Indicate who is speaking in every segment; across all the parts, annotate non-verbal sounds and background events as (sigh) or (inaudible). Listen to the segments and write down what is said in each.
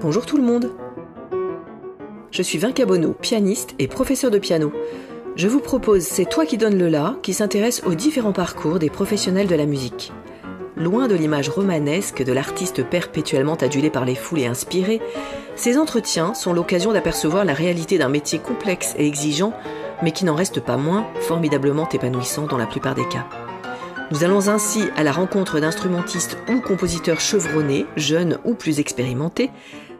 Speaker 1: Bonjour tout le monde Je suis Vinca Bono, pianiste et professeur de piano. Je vous propose C'est toi qui donnes le la qui s'intéresse aux différents parcours des professionnels de la musique. Loin de l'image romanesque de l'artiste perpétuellement adulé par les foules et inspiré, ces entretiens sont l'occasion d'apercevoir la réalité d'un métier complexe et exigeant, mais qui n'en reste pas moins formidablement épanouissant dans la plupart des cas. Nous allons ainsi à la rencontre d'instrumentistes ou compositeurs chevronnés, jeunes ou plus expérimentés,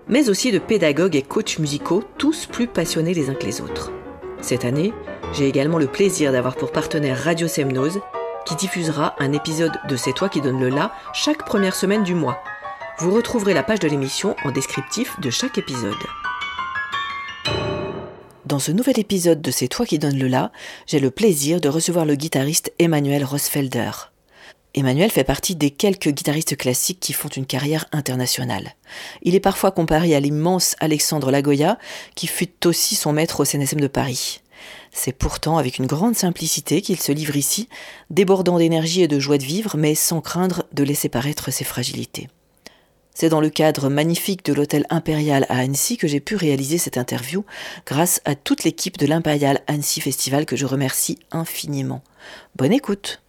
Speaker 1: mais aussi de pédagogues et coachs musicaux, tous plus passionnés les uns que les autres. Cette année, j'ai également le plaisir d'avoir pour partenaire Radio Semnose, qui diffusera un épisode de C'est toi qui donne le la chaque première semaine du mois. Vous retrouverez la page de l'émission en descriptif de chaque épisode. Dans ce nouvel épisode de C'est toi qui donne le la, j'ai le plaisir de recevoir le guitariste Emmanuel Rosfelder. Emmanuel fait partie des quelques guitaristes classiques qui font une carrière internationale. Il est parfois comparé à l'immense Alexandre Lagoya, qui fut aussi son maître au CNSM de Paris. C'est pourtant avec une grande simplicité qu'il se livre ici, débordant d'énergie et de joie de vivre, mais sans craindre de laisser paraître ses fragilités. C'est dans le cadre magnifique de l'hôtel Impérial à Annecy que j'ai pu réaliser cette interview, grâce à toute l'équipe de l'Impérial Annecy Festival que je remercie infiniment. Bonne écoute!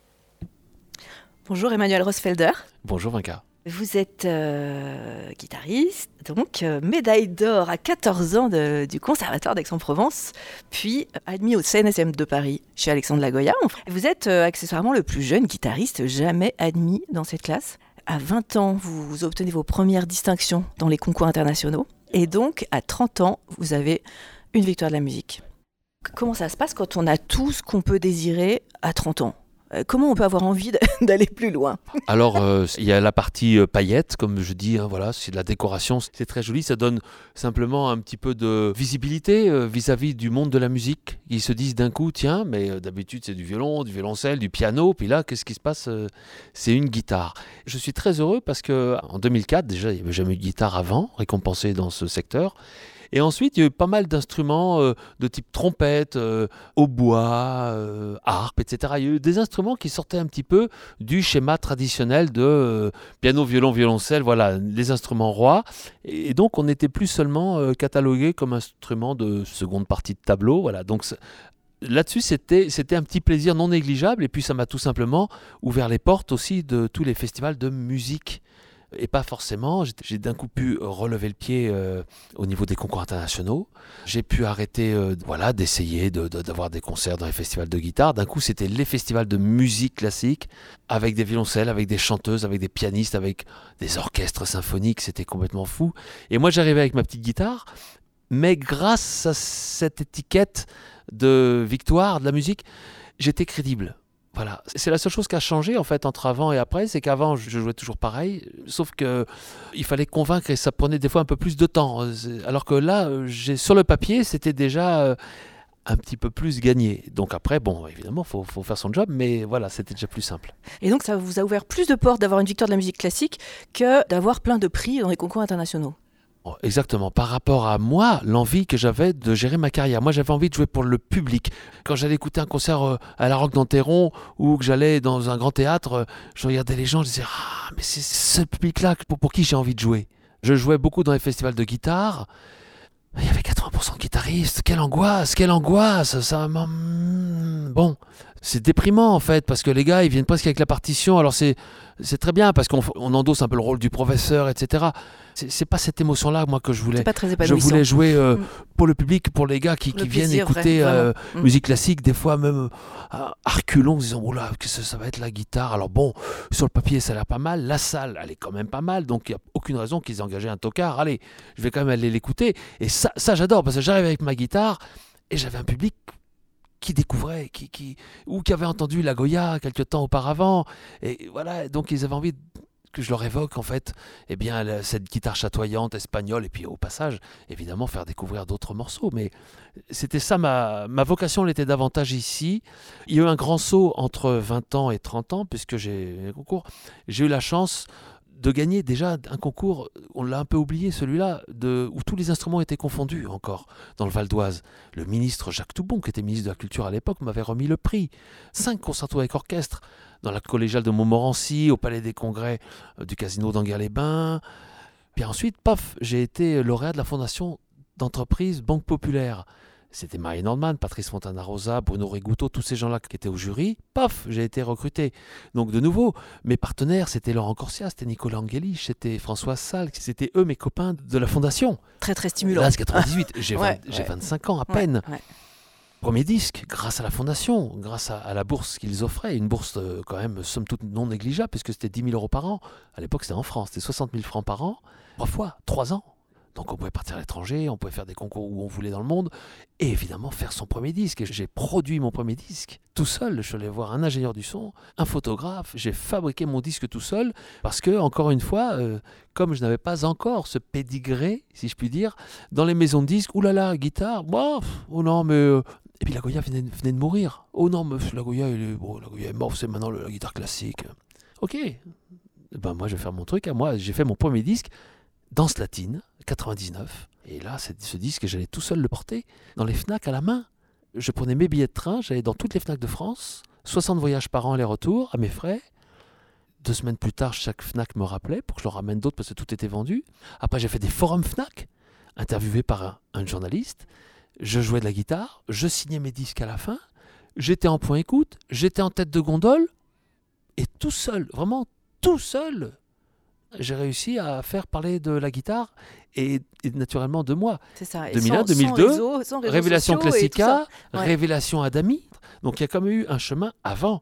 Speaker 1: Bonjour Emmanuel Rosfelder.
Speaker 2: Bonjour Vinca.
Speaker 1: Vous êtes euh, guitariste, donc euh, médaille d'or à 14 ans du Conservatoire d'Aix-en-Provence, puis euh, admis au CNSM de Paris chez Alexandre Lagoya. Vous êtes accessoirement le plus jeune guitariste jamais admis dans cette classe. À 20 ans, vous obtenez vos premières distinctions dans les concours internationaux. Et donc, à 30 ans, vous avez une victoire de la musique. Comment ça se passe quand on a tout ce qu'on peut désirer à 30 ans? Comment on peut avoir envie (laughs) d'aller plus loin?
Speaker 2: Alors, euh, il y a la partie euh, paillettes, comme je dis, hein, voilà, c'est de la décoration, c'est très joli, ça donne simplement un petit peu de visibilité vis-à-vis du monde de la musique. Ils se disent d'un coup, tiens, mais d'habitude c'est du violon, du violoncelle, du piano, puis là, qu'est-ce qui se passe C'est une guitare. Je suis très heureux parce que en 2004, déjà, il n'y avait jamais eu de guitare avant, récompensée dans ce secteur. Et ensuite, il y a eu pas mal d'instruments euh, de type trompette, euh, hautbois, euh, harpe, etc. Il y a eu des instruments qui sortaient un petit peu du schéma traditionnel de piano, violon, violoncelle, voilà, les instruments rois. Et donc, on n'était plus seulement catalogué comme instrument de seconde partie de tableau. Voilà, donc là-dessus, c'était, c'était un petit plaisir non négligeable. Et puis, ça m'a tout simplement ouvert les portes aussi de tous les festivals de musique et pas forcément. J'ai d'un coup pu relever le pied euh, au niveau des concours internationaux. J'ai pu arrêter euh, voilà, d'essayer d'avoir des concerts dans les festivals de guitare. D'un coup, c'était les festivals de musique classique avec des violoncelles, avec des chanteuses, avec des pianistes, avec des orchestres symphoniques. C'était complètement fou. Et moi, j'arrivais avec ma petite guitare. Mais grâce à cette étiquette de victoire de la musique, j'étais crédible. Voilà, c'est la seule chose qui a changé en fait entre avant et après, c'est qu'avant je jouais toujours pareil, sauf que il fallait convaincre et ça prenait des fois un peu plus de temps. Alors que là, j'ai sur le papier, c'était déjà euh, un petit peu plus gagné. Donc après, bon, évidemment, faut, faut faire son job, mais voilà, c'était déjà plus simple.
Speaker 1: Et donc ça vous a ouvert plus de portes d'avoir une victoire de la musique classique que d'avoir plein de prix dans les concours internationaux?
Speaker 2: Exactement. Par rapport à moi, l'envie que j'avais de gérer ma carrière. Moi, j'avais envie de jouer pour le public. Quand j'allais écouter un concert euh, à la Roque d'Anteron ou que j'allais dans un grand théâtre, euh, je regardais les gens, je disais Ah, mais c'est ce public-là pour, qui j'ai envie de jouer. Je jouais beaucoup dans les festivals de guitare. Il y avait 80% de guitaristes. Quelle angoisse, quelle angoisse. Ça, bon, c'est déprimant en fait parce que les gars ils viennent presque avec la partition. Alors c'est c'est très bien parce qu'on endosse un peu le rôle du professeur, etc. C'est pas cette émotion-là moi que je voulais.
Speaker 1: Pas très
Speaker 2: je voulais jouer euh, mm. pour le public, pour les gars qui, qui viennent écouter euh, mm. musique classique, des fois même euh, arculons, disant oh là que ça, ça, va être la guitare. Alors bon, sur le papier ça a l'air pas mal, la salle elle est quand même pas mal, donc il y a aucune raison qu'ils aient engagé un tocard. Allez, je vais quand même aller l'écouter. Et ça, ça j'adore parce que j'arrive avec ma guitare et j'avais un public qui découvrait, qui, qui, ou qui avait entendu la Goya quelque temps auparavant. Et voilà, donc ils avaient envie que je leur évoque en fait eh bien, cette guitare chatoyante espagnole et puis au passage évidemment faire découvrir d'autres morceaux mais c'était ça ma, ma vocation elle était davantage ici il y a eu un grand saut entre 20 ans et 30 ans puisque j'ai j'ai eu la chance de gagner déjà un concours, on l'a un peu oublié celui-là, où tous les instruments étaient confondus encore dans le Val d'Oise. Le ministre Jacques Toubon, qui était ministre de la Culture à l'époque, m'avait remis le prix. Cinq concertos avec orchestre dans la collégiale de Montmorency, au Palais des Congrès euh, du Casino d'Anguin-les-Bains. Puis ensuite, paf, j'ai été lauréat de la fondation d'entreprise Banque Populaire. C'était Marie Nordman, Patrice Fontana-Rosa, Bruno Rigouteau, tous ces gens-là qui étaient au jury. Paf, j'ai été recruté. Donc de nouveau, mes partenaires, c'était Laurent Corsia, c'était Nicolas Angelich, c'était François Salle, c'était eux mes copains de la fondation.
Speaker 1: Très très stimulant.
Speaker 2: Là, c'est 98, j'ai 25 ans à peine. Premier disque, grâce à la fondation, grâce à, la bourse qu'ils offraient, une bourse euh, quand même somme toute non négligeable, puisque c'était 10 000 euros par an. À l'époque, c'était en France, c'était 60 000 francs par an, trois fois, trois ans. Donc on pouvait partir à l'étranger, on pouvait faire des concours où on voulait dans le monde, et évidemment faire son premier disque. J'ai produit mon premier disque tout seul. Je suis allé voir un ingénieur du son, un photographe, j'ai fabriqué mon disque tout seul, parce que, encore une fois, euh, comme je n'avais pas encore ce pédigré, si je puis dire, dans les maisons de disques, oulala, guitare, bof, oh non, mais... Euh, et puis la Goya venait, de mourir. Oh non, mais la Goya, est, bon, morte, c'est maintenant la guitare classique. Ok, ben moi je vais faire mon truc moi. J'ai fait mon premier disque Danse latine, 99. Et là, ce disque, j'allais tout seul le porter dans les FNAC à la main. Je prenais mes billets de train, j'allais dans toutes les FNAC de France, 60 voyages par an aller-retour, à mes frais. Deux semaines plus tard, chaque FNAC me rappelait pour que je leur ramène d'autres parce que tout était vendu. Après, j'ai fait des forums FNAC, interviewés par un, journaliste. Je jouais de la guitare, je signais mes disques à la fin. J'étais en point écoute, j'étais en tête de gondole. Et tout seul, vraiment tout seul, j'ai réussi à faire parler de la guitare et, naturellement de moi.
Speaker 1: C'est ça.
Speaker 2: 2001, 2002, Révélation Classica, Révélation Adami. Donc il y a quand même eu un chemin avant.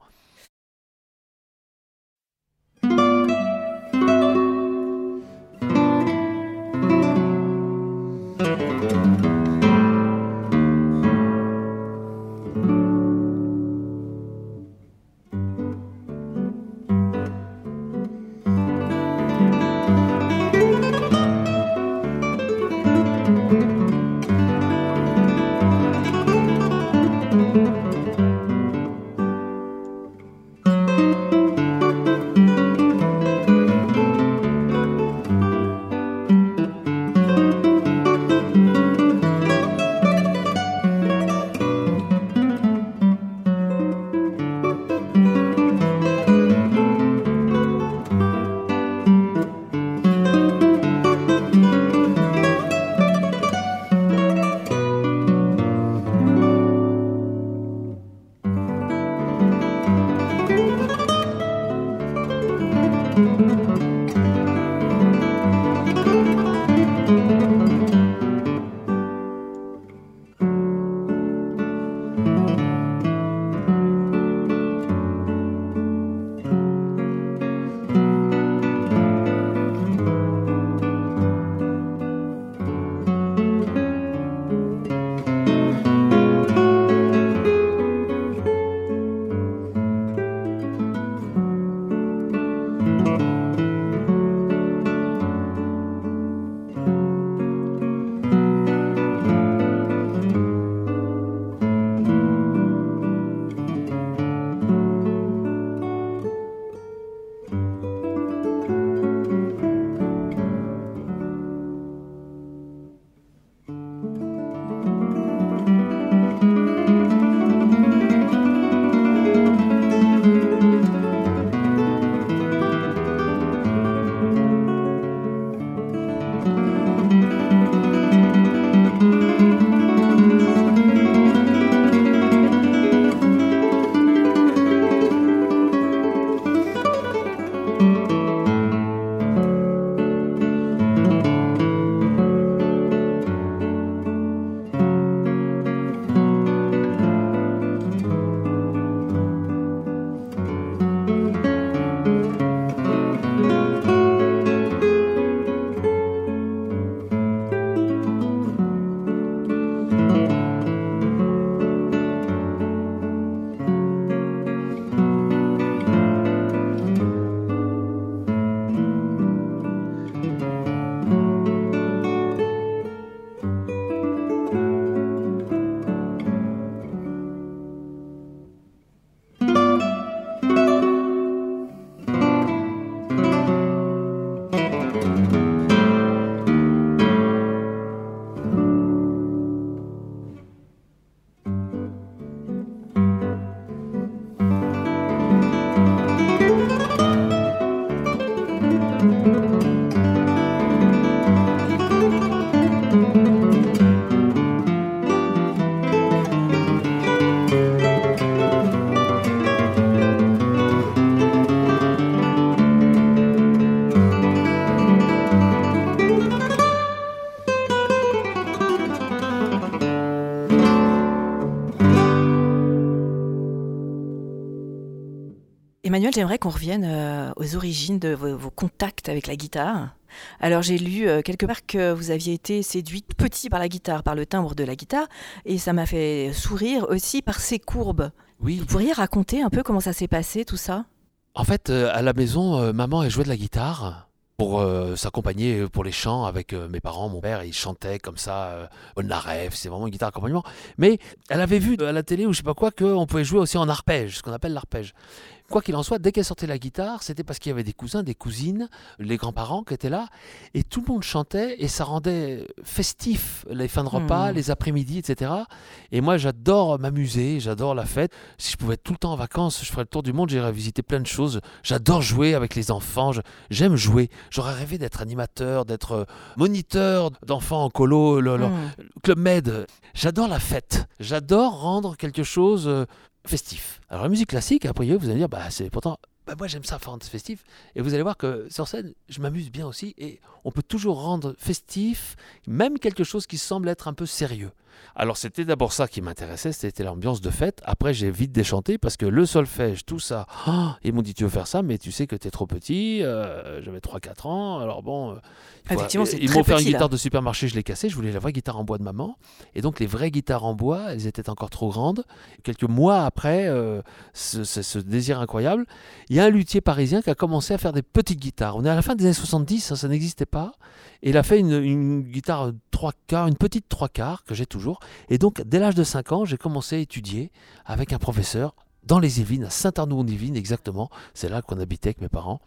Speaker 1: Emmanuel, j'aimerais qu'on revienne euh, aux origines de vos, contacts avec la guitare. Alors j'ai lu euh, quelque part que vous aviez été séduite petit par la guitare, par le timbre de la guitare, et ça m'a fait sourire aussi par ses courbes.
Speaker 2: Oui.
Speaker 1: Vous pourriez raconter un peu comment ça s'est passé tout ça?
Speaker 2: En fait, euh, à la maison, maman elle jouait de la guitare pour s'accompagner pour les chants avec mes parents, mon père, il chantait comme ça, Polnareff, c'est vraiment une guitare accompagnement. Mais elle avait vu à la télé ou je sais pas quoi qu'on pouvait jouer aussi en arpège, ce qu'on appelle l'arpège. Quoi qu'il en soit, dès qu'elle sortait la guitare, c'était parce qu'il y avait des cousins, des cousines, les grands-parents qui étaient là, et tout le monde chantait, et ça rendait festif les fins de repas, hmm. les après-midi, etc. Et moi, j'adore m'amuser, j'adore la fête. Si je pouvais être tout le temps en vacances, je ferais le tour du monde, j'irais visiter plein de choses. J'adore jouer avec les enfants, j'aime jouer. J'aurais rêvé d'être animateur, d'être euh, moniteur d'enfants en colo, le, hmm. Club Med. J'adore la fête, j'adore rendre quelque chose euh, festif. Alors la musique classique, a priori, vous allez dire, bah, c'est pourtant, bah, moi j'aime ça, rendre festif. Et vous allez voir que sur scène, je m'amuse bien aussi. Et on peut toujours rendre festif, même quelque chose qui semble être un peu sérieux. Alors c'était d'abord ça qui m'intéressait, c'était l'ambiance de fête. Après j'ai vite déchanté parce que le solfège, tout ça, oh, ils m'ont dit tu veux faire ça, mais tu sais que tu es trop petit, euh, j'avais 3-4 ans, alors bon... Euh,
Speaker 1: Effectivement,
Speaker 2: ils m'ont fait une guitare de supermarché, je l'ai cassée, je voulais la vraie guitare en bois de maman. Et donc les vraies guitares en bois, elles étaient encore trop grandes. Quelques mois après euh, ce, désir incroyable, il y a un luthier parisien qui a commencé à faire des petites guitares. On est à la fin des années 70, hein, ça n'existait pas. Et il a fait une, une guitare 3 quarts, une petite 3 quarts que j'ai toujours. Et donc, dès l'âge de 5 ans, j'ai commencé à étudier avec un professeur dans les Yvelines, à Saint-Arnaud-en-Yvelines exactement. C'est là qu'on habitait avec mes parents.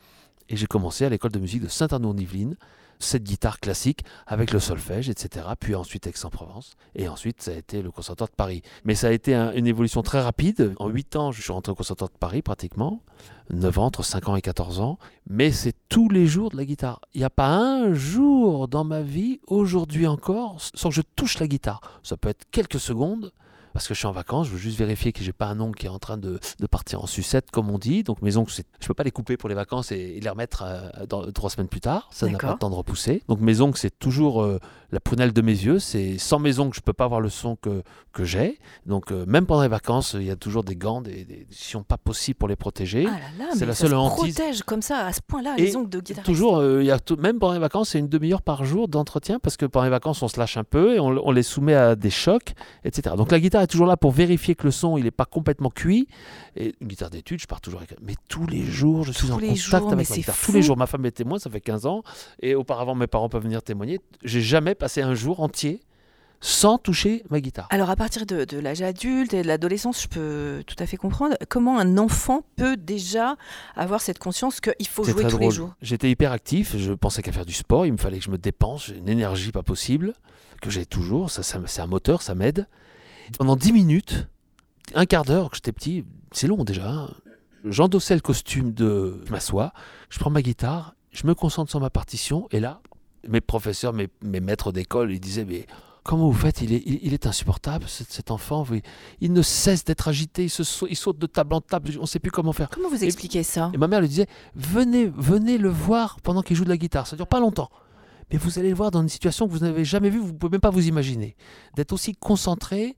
Speaker 2: Et j'ai commencé à l'école de musique de Saint-Arnaud-en-Yvelines cette guitare classique avec le solfège, etc. Puis ensuite Aix-en-Provence. Et ensuite, ça a été le Conservatoire de Paris. Mais ça a été une évolution très rapide. En 8 ans, je suis rentré au Conservatoire de Paris pratiquement. 9 ans, entre 5 ans et 14 ans. Mais c'est tous les jours de la guitare. Il n'y a pas un jour dans ma vie, aujourd'hui encore, sans que je touche la guitare. Ça peut être quelques secondes, parce que je suis en vacances, je veux juste vérifier que j'ai pas un oncle qui est en train de, de, partir en sucette, comme on dit. Donc mes ongles, je peux pas les couper pour les vacances et, les remettre euh, dans, trois semaines plus tard. Ça n'a pas le temps de repousser. Donc mes ongles, c'est toujours euh, la prunelle de mes yeux. C'est sans mes ongles, je peux pas avoir le son que, que j'ai. Donc euh, même pendant les vacances, il y a toujours des gants, des, des décisions pas possibles pour les protéger.
Speaker 1: Ah c'est la seule hantise. protège comme ça à ce point-là les ongles de guitare.
Speaker 2: Toujours, il y a même pendant les vacances, c'est une demi-heure par jour d'entretien parce que pendant les vacances, on se lâche un peu et on, on les soumet à des chocs, etc. Donc la guitare est toujours là pour vérifier que le son il n'est pas complètement cuit. Et une guitare d'étude, je pars toujours avec. Mais tous les jours, je suis en contact avec ma guitare. Tous les jours, ma femme est témoin, ça fait 15 ans. Et auparavant, mes parents peuvent venir témoigner. J'ai jamais passé un jour entier sans toucher ma guitare.
Speaker 1: Alors à partir de, l'âge adulte et de l'adolescence, je peux tout à fait comprendre comment un enfant peut déjà avoir cette conscience qu'il faut jouer tous les jours.
Speaker 2: J'étais hyper actif, je pensais qu'à faire du sport, il me fallait que je me dépense, j'ai une énergie pas possible, que j'ai toujours, ça, ça c'est un moteur, ça m'aide. Pendant 10 minutes, un quart d'heure que j'étais petit, c'est long déjà. Hein. J'endossais le costume de. Je m'assois, je prends ma guitare, je me concentre sur ma partition, et là, mes professeurs, mes, maîtres d'école, ils disaient Mais comment vous faites? Il est, il, est insupportable, cet, enfant. Il ne cesse d'être agité, il, se il saute de table en table, on ne sait plus comment faire.
Speaker 1: Comment vous expliquez ça?
Speaker 2: Et ma mère lui disait Venez, venez le voir pendant qu'il joue de la guitare, ça dure pas longtemps mais vous allez le voir dans une situation que vous n'avez jamais vue, vous ne pouvez même pas vous imaginer. D'être aussi concentré,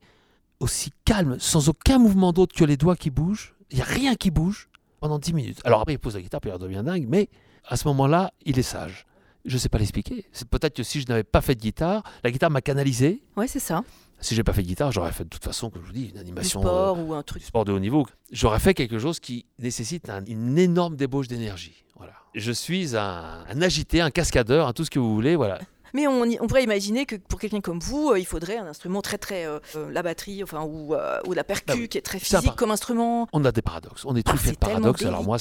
Speaker 2: aussi calme, sans aucun mouvement d'autre que les doigts qui bougent. Il n'y a rien qui bouge pendant 10 minutes. Alors après, il pose la guitare, puis il devient dingue, mais à ce moment-là, il est sage. Je ne sais pas l'expliquer. C'est peut-être que si je n'avais pas fait de guitare, la guitare m'a canalisé.
Speaker 1: Oui, c'est ça.
Speaker 2: Si j'ai pas fait de guitare, j'aurais fait de toute façon, comme je vous dis, une animation.
Speaker 1: Du sport ou un truc.
Speaker 2: sport de haut niveau. J'aurais fait quelque chose qui nécessite une énorme débauche d'énergie. Voilà. Je suis un, un, agité, un cascadeur, un tout ce que vous voulez. Voilà.
Speaker 1: Mais on, pourrait imaginer que pour quelqu'un comme vous, euh, il faudrait un instrument très très euh, euh, la batterie, enfin ou, ou la percu, bah qui est très physique comme instrument.
Speaker 2: On a des paradoxes. On est truffé ah, de paradoxes. Alors moi,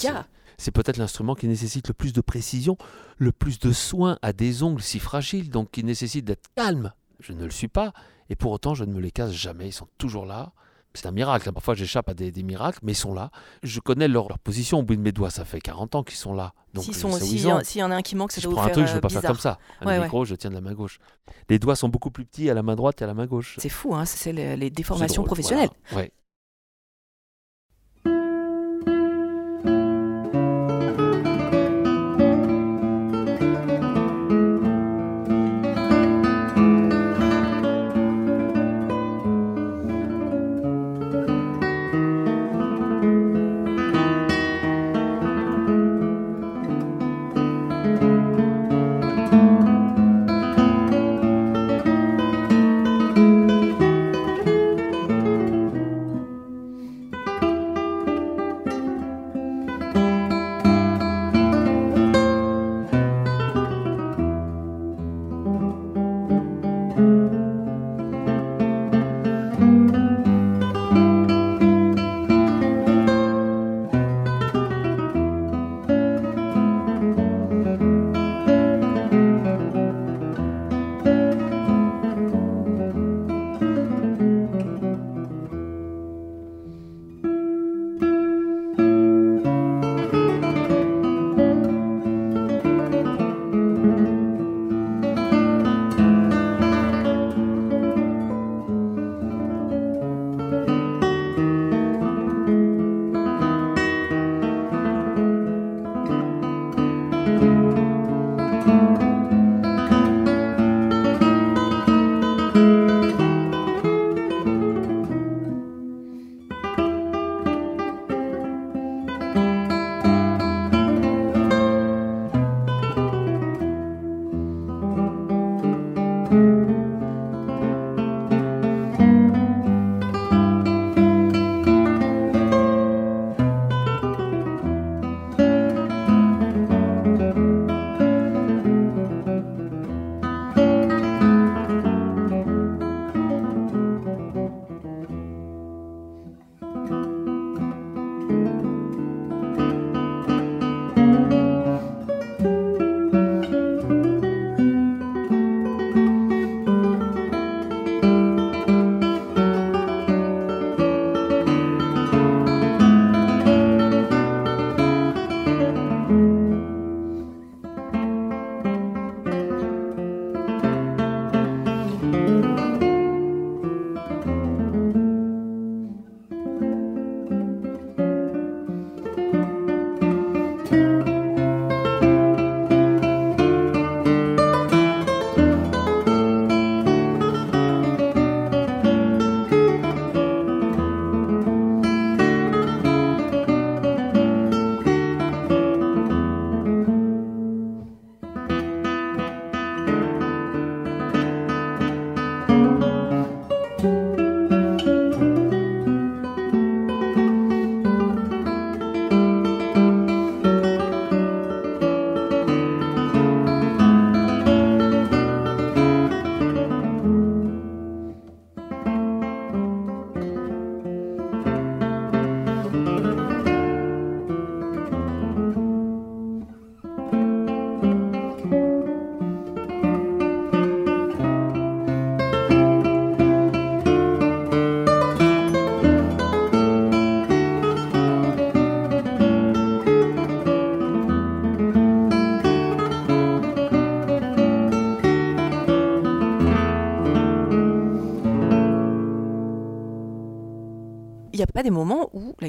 Speaker 2: c'est peut-être l'instrument qui nécessite le plus de précision, le plus de soin à des ongles si fragiles, donc qui nécessite d'être calme. Je ne le suis pas, et pour autant, je ne me les casse jamais. Ils sont toujours là. C'est un miracle. Hein. Parfois, j'échappe à des, miracles, mais ils sont là. Je connais leur, position au bout de mes doigts. Ça fait 40 ans qu'ils sont là.
Speaker 1: S'il y, en a un qui manque, ça
Speaker 2: si
Speaker 1: doit
Speaker 2: je prends un truc, je ne vais pas faire comme ça. Un micro, je tiens de la main gauche. Les doigts sont beaucoup plus petits à la main droite et à la main gauche.
Speaker 1: C'est fou, hein c'est les, déformations professionnelles.
Speaker 2: Ouais.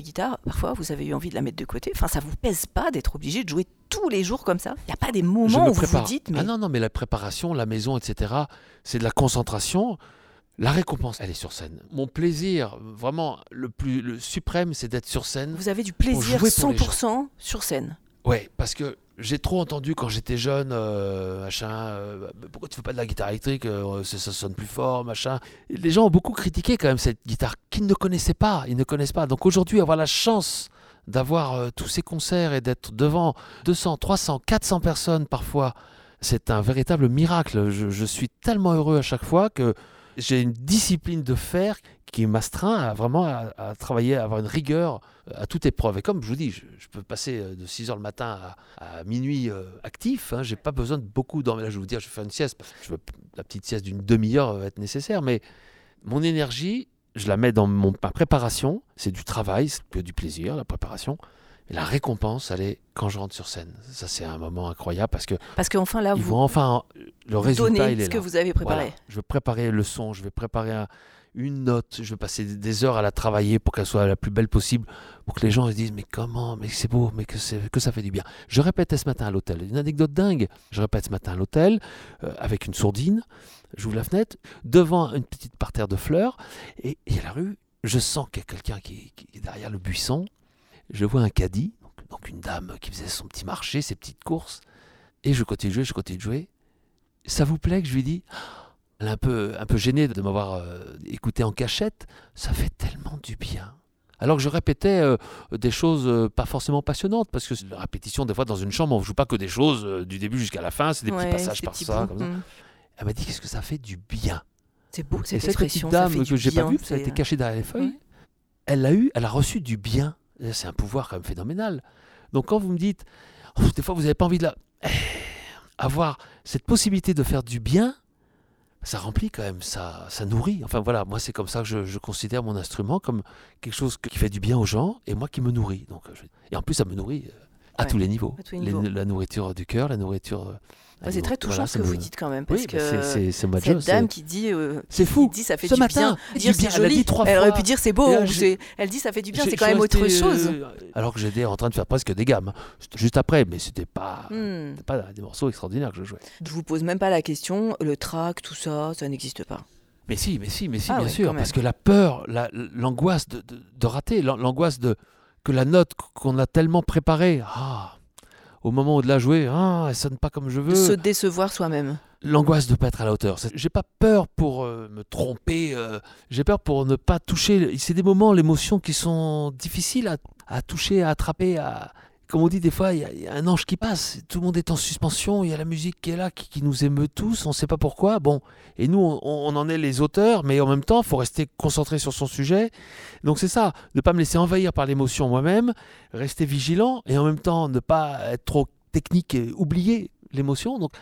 Speaker 1: Guitare, parfois, vous avez eu envie de la mettre de côté Enfin, ça vous pèse pas d'être obligé de jouer tous les jours comme ça Il n'y a pas des moments où vous vous dites mais...
Speaker 2: Ah non, non, mais la préparation, la maison, etc., c'est de la concentration. La récompense, elle est sur scène. Mon plaisir, vraiment, le plus le suprême, c'est d'être sur scène.
Speaker 1: Vous avez du plaisir 100% sur scène
Speaker 2: Ouais, parce que j'ai trop entendu quand j'étais jeune, euh, machin, euh, pourquoi tu fais pas de la guitare électrique, euh, ça, sonne plus fort, machin. les gens ont beaucoup critiqué quand même cette guitare qu'ils ne connaissaient pas, ils ne connaissent pas. Donc aujourd'hui, avoir la chance d'avoir tous ces concerts et d'être devant 200, 300, 400 personnes parfois, c'est un véritable miracle. je, suis tellement heureux à chaque fois que j'ai une discipline de fer qui m'astreint à vraiment à, travailler, à avoir une rigueur euh, à toute épreuve. Et comme je vous dis, je, peux passer euh, de 6 h le matin à, minuit euh, actif. Hein, j'ai pas besoin de beaucoup dormir. Là, je vais vous dire, je vais faire une sieste. Je veux, la petite sieste d'une demi-heure va être nécessaire. Mais mon énergie, je la mets dans mon, ma préparation. C'est du travail, c'est du plaisir, la préparation. Et la récompense, elle est quand je rentre sur scène. Ça, c'est un moment incroyable parce que.
Speaker 1: Parce qu'enfin, là,
Speaker 2: ils
Speaker 1: vous.
Speaker 2: Vont enfin, le résultat, il est
Speaker 1: ce que vous avez préparé.
Speaker 2: Je vais préparer le son, je vais préparer un, une note, je vais passer des heures à la travailler pour qu'elle soit la plus belle possible, pour que les gens se disent mais comment, mais c'est beau, mais que, que ça fait du bien. Je répétais ce matin à l'hôtel, une anecdote dingue, je répète ce matin à l'hôtel, euh, avec une sourdine, j'ouvre la fenêtre, devant une petite parterre de fleurs, et, a la rue, je sens qu'il y a quelqu'un qui, est derrière le buisson, je vois un caddie, donc, donc une dame qui faisait son petit marché, ses petites courses, et je continue de jouer, je continue de jouer. Ça vous plaît que je lui dis elle est un peu, un peu gênée de m'avoir euh, écouté en cachette. Ça fait tellement du bien. Alors que je répétais euh, des choses euh, pas forcément passionnantes, parce que la répétition, des fois, dans une chambre, on ne joue pas que des choses du début jusqu'à la fin, c'est des petits passages par ça, comme ça. Mm. Elle m'a dit qu'est-ce que ça fait du bien.
Speaker 1: C'est beau cette
Speaker 2: Et cette petite dame que j'ai pas vue, ça a été caché derrière les feuilles, elle l'a eu, elle a reçu du bien. C'est un pouvoir quand même phénoménal. Donc quand vous me dites, oh, des fois vous n'avez pas envie de la... Eh, avoir cette possibilité de faire du bien, ça remplit quand même, ça, ça nourrit. Enfin voilà, moi c'est comme ça que je, considère mon instrument comme quelque chose qui fait du bien aux gens et moi qui me nourrit. Donc, et en plus ça me nourrit euh, à, tous les niveaux. la nourriture du cœur, la nourriture euh,
Speaker 1: c'est très touchant ce que vous dites quand même, parce que
Speaker 2: c'est
Speaker 1: cette dame qui dit, euh,
Speaker 2: c'est fou,
Speaker 1: dit ça fait
Speaker 2: ce
Speaker 1: du
Speaker 2: matin,
Speaker 1: bien, dire c'est joli, elle, elle aurait pu dire c'est beau, elle dit ça fait du bien, c'est quand même autre chose. Euh,
Speaker 2: alors que j'étais en train de faire presque des gammes, juste après, mais c'était pas, hmm. pas des morceaux extraordinaires que je jouais.
Speaker 1: Je vous pose même pas la question, le track, tout ça, ça n'existe pas.
Speaker 2: Mais si, mais si, mais si, ah bien sûr, parce que la peur, l'angoisse de, de, rater, l'angoisse de que la note qu'on a tellement préparée, ah, au moment de la jouer, ah, elle sonne pas comme je veux.
Speaker 1: Se décevoir soi-même.
Speaker 2: L'angoisse de ne pas être à la hauteur. J'ai pas peur pour euh, me tromper, euh, j'ai peur pour ne pas toucher. C'est des moments, l'émotion, qui sont difficiles à, à toucher, à attraper, à, comme on dit des fois, il y, a un ange qui passe, tout le monde est en suspension, il y a la musique qui est là, qui, nous émeut tous, on ne sait pas pourquoi. Bon, et nous, on, en est les auteurs, mais en même temps, il faut rester concentré sur son sujet. Donc c'est ça, ne pas me laisser envahir par l'émotion moi-même, rester vigilant, et en même temps ne pas être trop technique et oublier l'émotion. Donc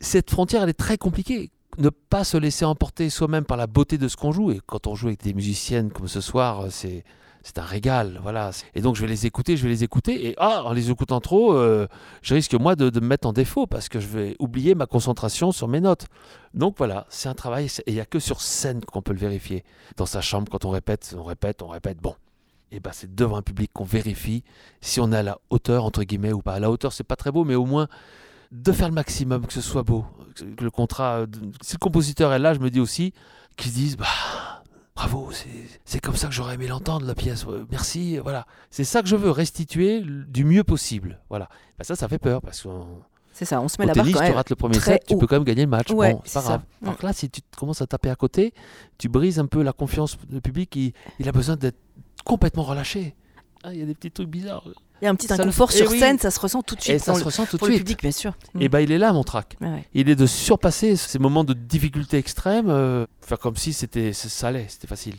Speaker 2: cette frontière, elle est très compliquée ne pas se laisser emporter soi-même par la beauté de ce qu'on joue. Et quand on joue avec des musiciennes comme ce soir, c'est c'est un régal, voilà. Et donc je vais les écouter, je vais les écouter, et ah, en les écoutant trop, euh, je risque moi de, me mettre en défaut parce que je vais oublier ma concentration sur mes notes. Donc voilà, c'est un travail, et il n'y a que sur scène qu'on peut le vérifier. Dans sa chambre, quand on répète, on répète, on répète, bon. Et ben c'est devant un public qu'on vérifie si on est à la hauteur, entre guillemets, ou pas. À la hauteur, c'est pas très beau, mais au moins de faire le maximum, que ce soit beau. Que le contrat, si le compositeur est là, je me dis aussi qu'ils disent, bah bravo, c'est comme ça que j'aurais aimé l'entendre la pièce. Merci, voilà. C'est ça que je veux restituer du mieux possible. Voilà. Ben ça, ça fait peur parce que.
Speaker 1: C'est ça, on se met la barre quand même
Speaker 2: tu rates le premier set, tu peux quand même gagner le match.
Speaker 1: Ouais,
Speaker 2: bon, c'est pas grave. Donc là, si tu commences à taper à côté, tu brises un peu la confiance du public. Il, il a besoin d'être complètement relâché. Ah, il y a des petits trucs bizarres.
Speaker 1: Il y a un petit inconfort sur eh scène, ça se ressent tout de suite.
Speaker 2: Et ça se ressent tout de
Speaker 1: suite. public, bien sûr.
Speaker 2: Et eh ben, il est là, mon track. Il est de surpasser ces moments de difficulté extrême, euh, faire comme si c'était ça allait, c'était facile.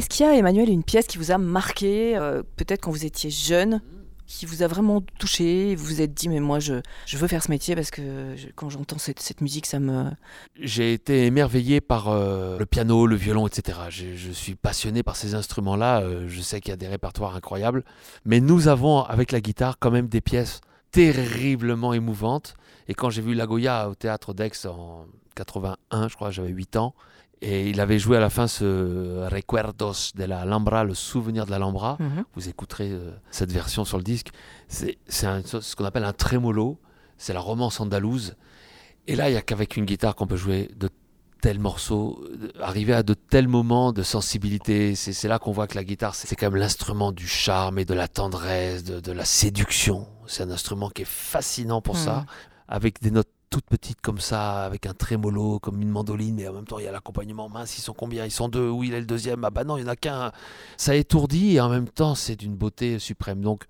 Speaker 1: Est-ce qu'il y a, Emmanuel, une pièce qui vous a marqué, euh, peut-être quand vous étiez jeune, qui vous a vraiment touché Vous vous êtes dit, mais moi, je, veux faire ce métier parce que quand j'entends cette, musique, ça me.
Speaker 2: J'ai été émerveillé par euh, le piano, le violon, etc. Je, je suis passionné par ces instruments-là. Euh, je sais qu'il y a des répertoires incroyables. Mais nous avons, avec la guitare, quand même des pièces terriblement émouvantes. Et quand j'ai vu La Goya au théâtre d'Aix en 81, je crois, j'avais 8 ans. Et il avait joué à la fin ce Recuerdos de la Alhambra, le souvenir de l'Alhambra. Mm Vous écouterez euh, cette version sur le disque. C'est ce qu'on appelle un trémolo. C'est la romance andalouse. Et là, il n'y a qu'avec une guitare qu'on peut jouer de tels morceaux, arriver à de tels moments de sensibilité. C'est là qu'on voit que la guitare, c'est quand même l'instrument du charme et de la tendresse, de, de la séduction. C'est un instrument qui est fascinant pour mm ça, avec des notes toute petite comme ça, avec un trémolo, comme une mandoline, mais en même temps il y a l'accompagnement mince, ils sont combien? Ils sont deux, oui, il est le deuxième, ah bah non, il n'y en a qu'un. Ça étourdit et en même temps c'est d'une beauté suprême. Donc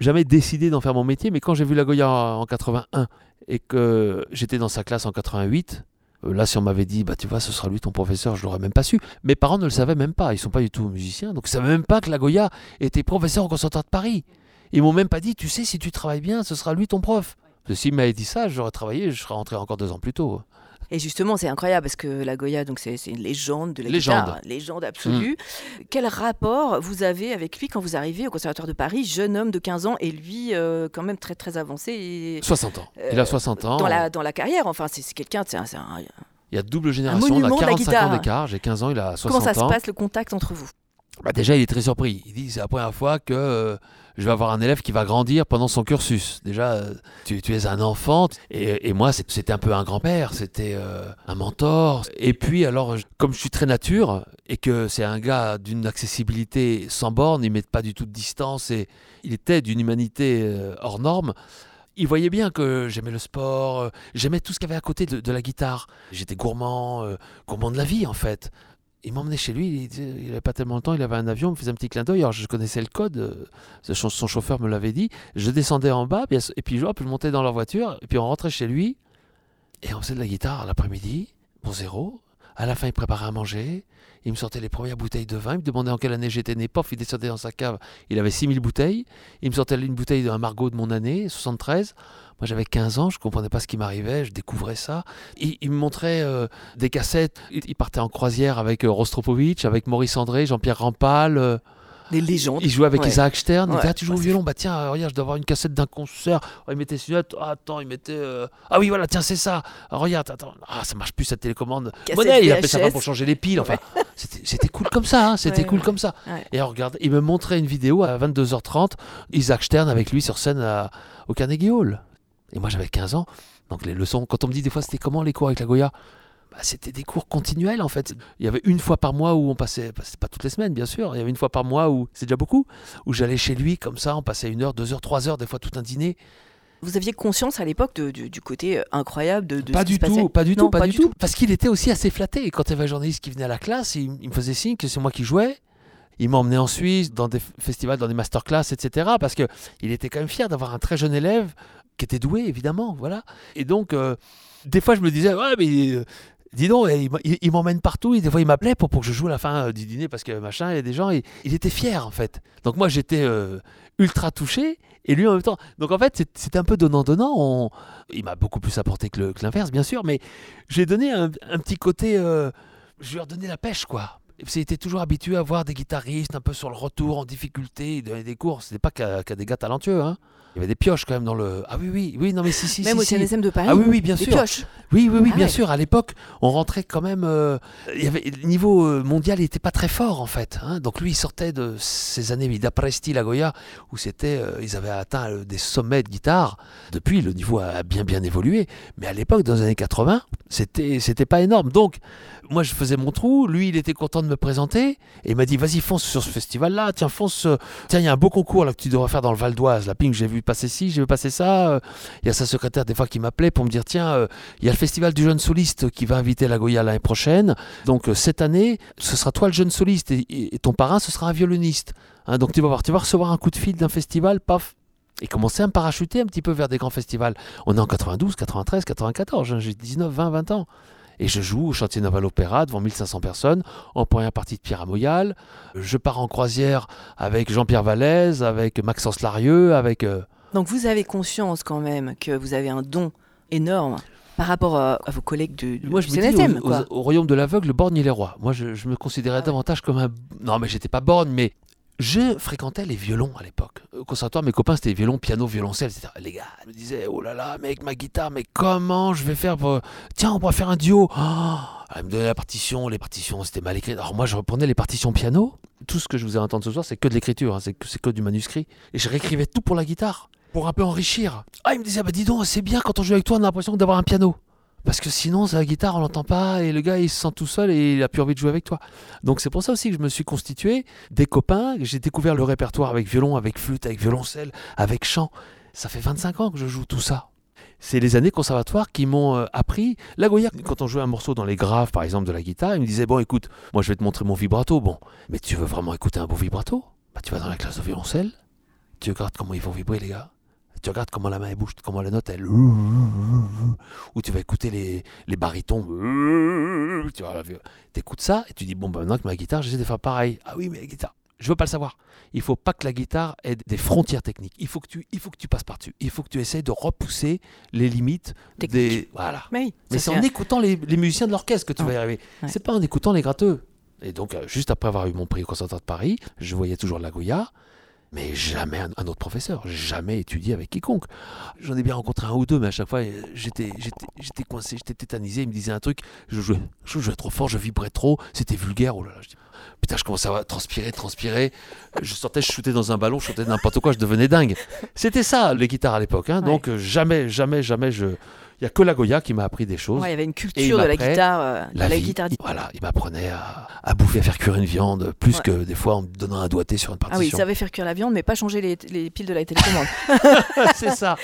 Speaker 2: jamais décidé d'en faire mon métier, mais quand j'ai vu la Goya en 81 et que j'étais dans sa classe en 88, euh, Là, si on m'avait dit, bah tu vois, ce sera lui ton professeur, je l'aurais même pas su. Mes parents ne le savaient même pas, ils sont pas du tout musiciens, donc ils savaient même pas que la Goya était professeur au Conservatoire de Paris. Ils m'ont même pas dit, tu sais, si tu travailles bien, ce sera lui ton prof. S'il m'avait dit ça, j'aurais travaillé, je serais rentré encore deux ans plus tôt.
Speaker 1: Et justement, c'est incroyable parce que la Goya, donc c'est une légende de la légende. guitare, légende absolue. Mm. Quel rapport vous avez avec lui quand vous arrivez au Conservatoire de Paris, jeune homme de 15 ans et lui euh, quand même très très avancé et,
Speaker 2: 60 ans. il a 60 ans.
Speaker 1: Dans la, dans la carrière, enfin, c'est quelqu'un, c'est un,
Speaker 2: Il y a double génération, on a 45 ans d'écart, j'ai 15 ans, il a 60 ans.
Speaker 1: Comment ça se passe le contact entre vous?
Speaker 2: Bah Déjà, il est très surpris. Il dit c'est la première fois que euh, je vais avoir un élève qui va grandir pendant son cursus. Déjà, euh, tu, es un enfant, et, moi, c'était un peu un grand-père, c'était euh, un mentor. Et puis, alors, comme je suis très nature, et que c'est un gars d'une accessibilité sans borne, il ne met pas du tout de distance, et il était d'une humanité euh, hors norme, il voyait bien que j'aimais le sport, j'aimais tout ce qu'il y avait à côté de, de la guitare. J'étais gourmand, gourmand de la vie en fait il m'emmenait chez lui, il n'avait pas tellement de temps, il avait un avion, il me faisait un petit clin d'œil, alors je connaissais le code, euh, son chauffeur me l'avait dit, je descendais en bas, et puis je montais dans leur voiture, et puis on rentrait chez lui, et on faisait de la guitare l'après-midi, bon zéro, à la fin il préparait à manger, il me sortait les premières bouteilles de vin, il me demandait en quelle année j'étais né, pof, il descendait dans sa cave, il avait 6000 bouteilles, il me sortait une bouteille d'un Margot de mon année, 73, moi, j'avais 15 ans, je comprenais pas ce qui m'arrivait, je découvrais ça. Il, il me montrait euh, des cassettes. Il, partait en croisière avec euh, Rostropovitch, avec Maurice André, Jean-Pierre Rampal.
Speaker 1: Euh, des légendes.
Speaker 2: Il jouait avec Isaac Stern. Il disait, ah, tu joues au violon Bah tiens, regarde, je dois avoir une cassette d'un concert. Oh, il mettait celui-là. Ah, attends, il mettait. Ah oui, voilà, tiens, c'est ça. Ah, regarde, attends. Ah, ça marche plus cette télécommande. Il appelait ça pour changer les piles. Enfin, (laughs) c'était cool comme ça. Hein, c'était cool comme ça. Et regarde, il me montrait une vidéo à 22h30. Isaac Stern avec lui sur scène au Carnegie Hall. Et moi j'avais 15 ans. Donc les leçons, quand on me dit des fois c'était comment les cours avec la Goya? Bah, C'était des cours continuels en fait. Il y avait une fois par mois où on passait, bah, pas toutes les semaines bien sûr, il y avait une fois par mois où c'est déjà beaucoup, où j'allais chez lui comme ça, on passait une heure, deux heures, trois heures, des fois tout un dîner.
Speaker 1: Vous aviez conscience à l'époque du, côté euh, incroyable de, de
Speaker 2: pas
Speaker 1: ce
Speaker 2: du
Speaker 1: qui
Speaker 2: tout, pas du tout, pas, du tout. Parce qu'il était aussi assez flatté. Et quand il y avait un journaliste qui venait à la classe, il, il me faisait signe que c'est moi qui jouais. Il m'a emmené en Suisse, dans des festivals, dans des masterclass, etc. Parce qu'il était quand même fier d'avoir un très jeune élève qui était doué, évidemment, voilà. Et donc, euh, des fois, je me disais, ouais, mais euh, dis donc, il, il- il m'emmène partout. Des fois, il m'appelait pour, pour que je joue à la fin euh, du dîner parce que machin, il y a des gens. Et, il était fier, en fait. Donc, moi, j'étais euh, ultra touché. Et lui, en même temps. Donc, en fait, c'était un peu donnant-donnant. On- Il m'a beaucoup plus apporté que l'inverse, bien sûr. Mais j'ai donné un, petit côté. euh, Je lui ai redonné la pêche, quoi. Qu'il était toujours habitué à voir des guitaristes un peu sur le retour, en difficulté, il donnait des cours. C'était pas qu'à des gars talentueux, hein. Il y avait des pioches quand même dans le. Ah oui, oui, oui, non, mais si, si,
Speaker 3: Même
Speaker 2: si,
Speaker 3: au
Speaker 2: si.
Speaker 3: CNSM de Paris.
Speaker 2: Ah oui, oui, bien
Speaker 3: des
Speaker 2: sûr.
Speaker 3: pioches.
Speaker 2: Oui, oui, oui,
Speaker 3: Ah
Speaker 2: bien
Speaker 3: ouais.
Speaker 2: sûr. À l'époque, on rentrait quand même. euh, il y avait, le niveau euh, mondial n'était pas très fort, en fait. hein. Donc lui, il sortait de ces années d'Apresti La Goya, où c'était, euh, ils avaient atteint euh, des sommets de guitare. Depuis, le niveau a bien, bien évolué. Mais à l'époque, dans les années 80, c'était, c'était pas énorme. Donc, moi, je faisais mon trou. Lui, il était content de me présenter. Et il m'a dit, vas-y, fonce sur ce festival-là. Tiens, fonce. Tiens, il y a un beau concours là, que tu devrais faire dans le Val d'Oise. La ping, j'ai vu passer ci, j'ai vu passer ça. Euh, Il y a sa secrétaire, des fois, qui m'appelait pour me dire, tiens, euh, il y a le festival du jeune soliste qui va inviter la Goya l'année prochaine. Donc euh, cette année, ce sera toi le jeune soliste et, ton parrain, ce sera un violoniste. Hein, donc tu vas voir, recevoir un coup de fil d'un festival, paf. Et commencer à me parachuter un petit peu vers des grands festivals. On est en 92, 93, 94, hein, j'ai 19, 20, 20 ans. Et je joue au Chantier Naval Opéra devant 1500 personnes, en première partie de Pierre Amoyal. Je pars en croisière avec Jean-Pierre Vallès, avec Maxence Larieux, avec... euh,
Speaker 3: Donc vous avez conscience quand même que vous avez un don énorme par rapport à, à vos collègues du,
Speaker 2: Moi, je me dis,
Speaker 3: CNSM.
Speaker 2: au,
Speaker 3: quoi.
Speaker 2: au- au royaume de l'aveugle, borgne il est roi. Moi, je, je me considérais
Speaker 3: Ah ouais.
Speaker 2: davantage comme un. Non, mais j'étais pas borgne, mais je fréquentais les violons à l'époque. Au conservatoire, mes copains, c'était violon, piano, violoncelle, etc. Les gars, ils me disaient, oh là là, mec, ma guitare, mais comment je vais faire pour. Tiens, on pourrait faire un duo. Oh ils me donnaient la partition, les partitions, c'était mal écrit. Alors moi, je reprenais les partitions piano. Tout ce que je vous ai entendu ce soir, c'est que de l'écriture, hein, c'est que, que du manuscrit. Et je réécrivais tout pour la guitare, pour un peu enrichir. Ah, il me disait, bah dis donc, c'est bien quand on joue avec toi, on a l'impression d'avoir un piano. Parce que sinon, la guitare, on l'entend pas, et le gars, il se sent tout seul et il a plus envie de jouer avec toi. Donc c'est pour ça aussi que je me suis constitué des copains. J'ai découvert le répertoire avec violon, avec flûte, avec violoncelle, avec chant. Ça fait 25 ans que je joue tout ça. C'est les années conservatoires qui m'ont euh, appris. La Goya, quand on jouait un morceau dans les graves, par exemple, de la guitare, il me disait Bon, écoute, moi je vais te montrer mon vibrato. Bon, mais tu veux vraiment écouter un beau vibrato? Bah, Tu vas dans la classe de violoncelle, tu regardes comment ils vont vibrer, les gars. Tu regardes comment la main elle bouge, comment la note elle. Ou tu vas écouter les, les barytons. Tu vois, écoutes ça et tu dis Bon, bah, maintenant que ma guitare, j'essaie de faire pareil. Ah oui, mais la guitare, je veux pas le savoir. Il faut pas que la guitare ait des frontières techniques. Il faut que tu, il faut que tu passes par-dessus. Il faut que tu essayes de repousser les limites
Speaker 3: Technique.
Speaker 2: des. Voilà.
Speaker 3: Mais oui,
Speaker 2: Mais c'est en écoutant les, les musiciens de l'orchestre que tu vas y arriver.
Speaker 3: Ouais.
Speaker 2: C'est pas en écoutant les gratteux. Et donc, euh, juste après avoir eu mon prix au Conservatoire de Paris, je voyais toujours la Goya, mais jamais un, autre professeur. Jamais étudié avec quiconque. J'en ai bien rencontré un ou deux, mais à chaque fois, euh, j'étais, j'étais, j'étais coincé, j'étais tétanisé. Il me disait un truc, je jouais, je trop fort, je vibrais trop, c'était vulgaire. Oh là là, putain, je commençais à transpirer, transpirer. Je sortais, je shootais dans un ballon, je shootais n'importe quoi, je devenais dingue. C'était ça, les guitares à l'époque. hein.
Speaker 3: Ouais.
Speaker 2: Donc, euh, jamais, jamais, jamais, je. Il n'y a que la Goya qui m'a appris des choses.
Speaker 3: Ouais, il y avait une culture de la guitare, euh, de
Speaker 2: la,
Speaker 3: la
Speaker 2: vie,
Speaker 3: guitare.
Speaker 2: il- voilà, il m'apprenait à, à bouffer, à faire cuire une viande, plus
Speaker 3: Ouais.
Speaker 2: que des fois en me donnant un doigté sur une
Speaker 3: Ah oui, il
Speaker 2: partition.
Speaker 3: savait faire cuire la viande, mais pas changer les, les piles de la télécommande. (laughs)
Speaker 2: c'est ça.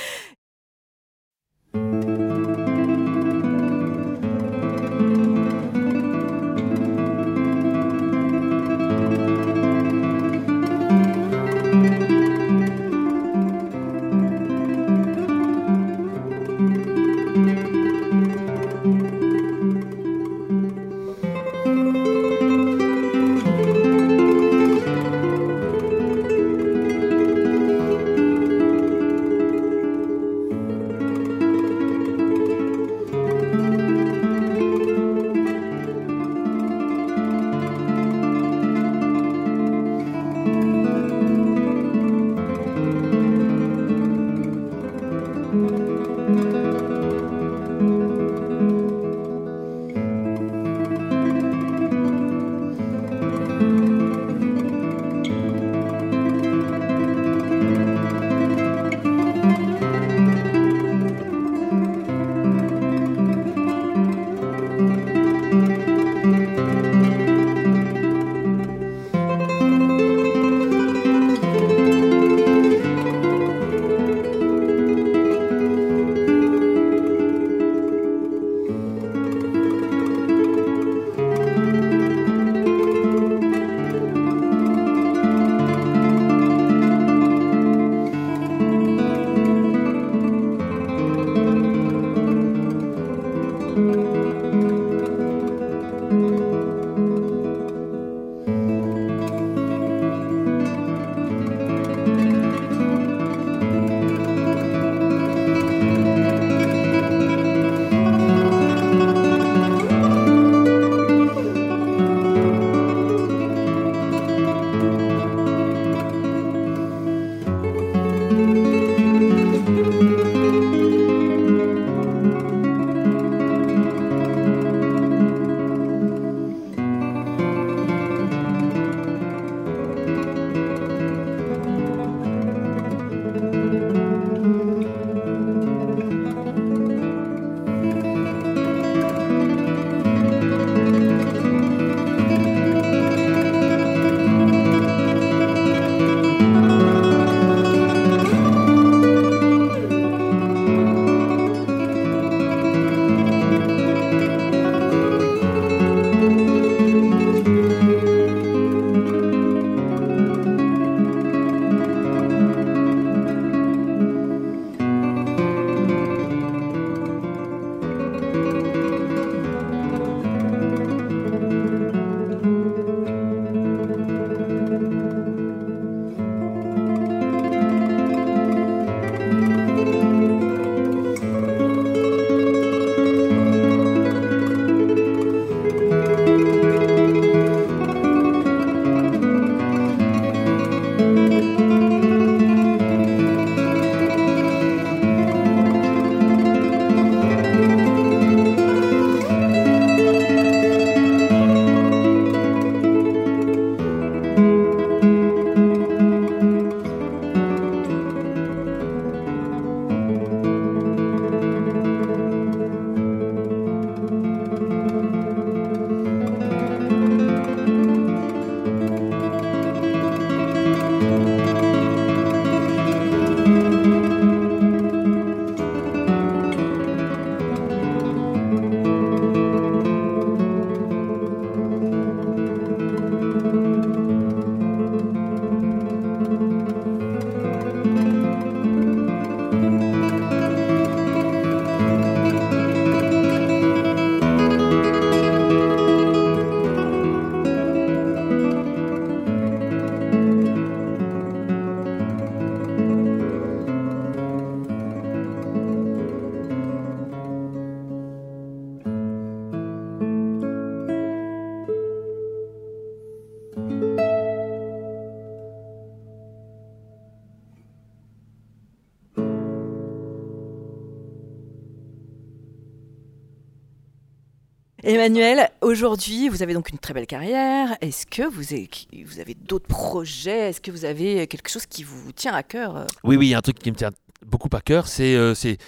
Speaker 1: Emmanuel, aujourd'hui, vous avez donc une très belle carrière. Est-ce que vous avez, d'autres projets? Est-ce que vous avez quelque chose qui vous tient à cœur euh?
Speaker 2: Oui, oui, un truc qui me tient beaucoup à cœur, c'est... Euh, c'est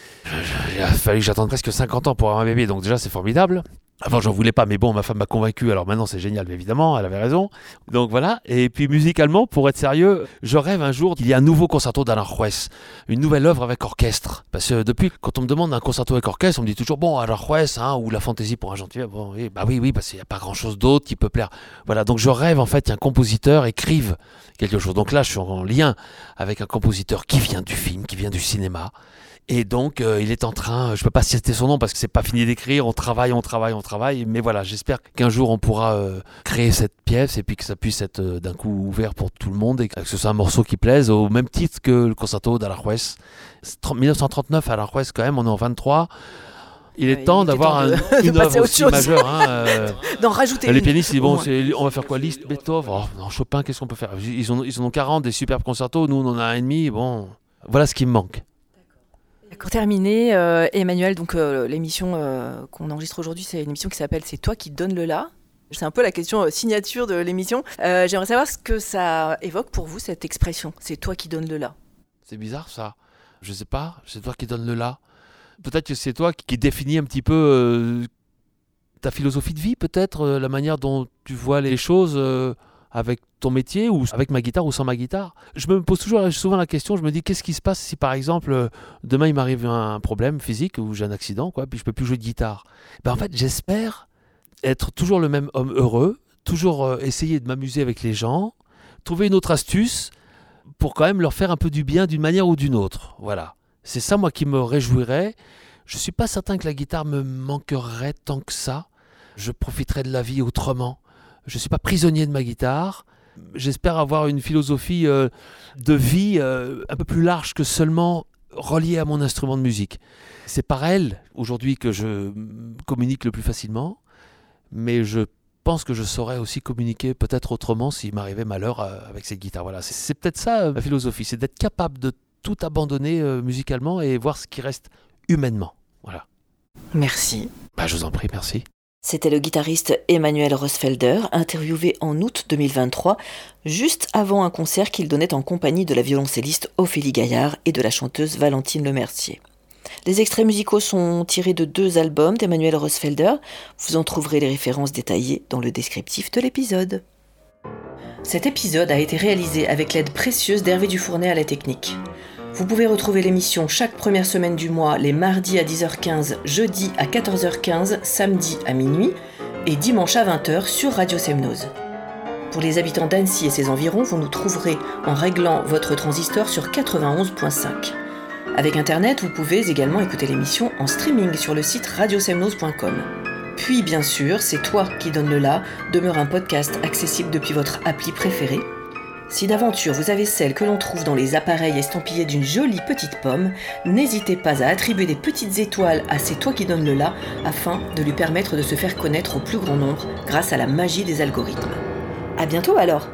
Speaker 2: il a fallu que j'attende presque 50 ans pour avoir un bébé, donc déjà c'est formidable. Avant, j'en voulais pas, mais bon, ma femme m'a convaincu. Alors maintenant, c'est génial, évidemment, elle avait raison. Donc voilà. Et puis musicalement, pour être sérieux, je rêve un jour qu'il y ait un nouveau concerto d'Aranjuez, une nouvelle œuvre avec orchestre. Parce que depuis, quand on me demande un concerto avec orchestre, on me dit toujours bon, Aranjuez, hein, ou la fantaisie pour un gentil. Bon, oui, bah oui, oui, parce qu'il n'y a pas grand-chose d'autre qui peut plaire. Voilà. Donc je rêve en fait qu'un compositeur écrive quelque chose. Donc là, je suis en lien avec un compositeur qui vient du film, qui vient du cinéma et donc, euh, il est en train, je ne peux pas citer son nom parce que c'est pas fini d'écrire, on travaille, on travaille, on travaille, mais voilà, j'espère qu'un jour on pourra euh, créer cette pièce et puis que ça puisse être euh, d'un coup ouvert pour tout le monde et que ce soit un morceau qui plaise au même titre que le concerto d'Aranjuez. 1939 à Aranjuez quand même, on est en 23. Il est temps d'avoir un, une (laughs) œuvre aussi majeure. Hein, (laughs)
Speaker 1: D'en rajouter
Speaker 2: Les pianistes, ils, bon, on va faire quoi Liszt, Beethoven? Oh, non, Chopin, qu'est-ce qu'on peut faire? Ils, ont, ils en ont 40, des superbes concertos, nous on en a un et demi, bon, voilà ce qui me manque.
Speaker 1: Pour terminer, euh, Emmanuel, donc euh, l'émission euh, qu'on enregistre aujourd'hui, c'est une émission qui s'appelle C'est toi qui donne le là. C'est un peu la question signature de l'émission. J'aimerais savoir ce que ça évoque pour vous cette expression. C'est toi qui donne le là.
Speaker 2: C'est bizarre ça. Je sais pas. C'est toi qui donne le là. Peut-être que c'est toi qui définis un petit peu ta philosophie de vie, peut-être la manière dont tu vois les choses avec ton métier ou avec ma guitare ou sans ma guitare. Je me pose toujours souvent la question, je me dis qu'est-ce qui se passe si par exemple euh, demain il m'arrive un problème physique ou j'ai un accident quoi, puis je peux plus jouer de guitare? Ben en fait, j'espère être toujours le même homme heureux, toujours euh, essayer de m'amuser avec les gens, trouver une autre astuce pour quand même leur faire un peu du bien d'une manière ou d'une autre. Voilà. C'est ça moi qui me réjouirait. Je suis pas certain que la guitare me manquerait tant que ça. Je profiterais de la vie autrement. Je ne suis pas prisonnier de ma guitare. J'espère avoir une philosophie euh, de vie euh, un peu plus large que seulement reliée à mon instrument de musique. C'est par elle, aujourd'hui, que je communique le plus facilement, mais je pense que je saurais aussi communiquer peut-être autrement s'il m'arrivait malheur euh, avec cette guitare. Voilà, c'est peut-être ça ma philosophie, c'est d'être capable de tout abandonner musicalement et voir ce qui reste humainement. Voilà.
Speaker 1: Merci.
Speaker 2: Bah, je vous en prie, merci.
Speaker 1: C'était le guitariste Emmanuel Rosfelder, interviewé en août 2023, juste avant un concert qu'il donnait en compagnie de la violoncelliste Ophélie Gaillard et de la chanteuse Valentine Lemercier. Les extraits musicaux sont tirés de deux albums d'Emmanuel Rosfelder. Vous en trouverez les références détaillées dans le descriptif de l'épisode. Cet épisode a été réalisé avec l'aide précieuse d'Hervé Dufournet à la technique. Vous pouvez retrouver l'émission chaque première semaine du mois, les mardis à 10h15, jeudi à 14h15, samedi à minuit et dimanche à 20h sur Radio Semnose. Pour les habitants d'Annecy et ses environs, vous nous trouverez en réglant votre transistor sur 91.5. Avec Internet, vous pouvez également écouter l'émission en streaming sur le site radiosemnose.com. Puis, bien sûr, C'est toi qui donne le là demeure un podcast accessible depuis votre appli préférée si d'aventure vous avez celle que l'on trouve dans les appareils estampillés d'une jolie petite pomme, n'hésitez pas à attribuer des petites étoiles à C'est toi qui donne le là afin de lui permettre de se faire connaître au plus grand nombre grâce à la magie des algorithmes. A bientôt alors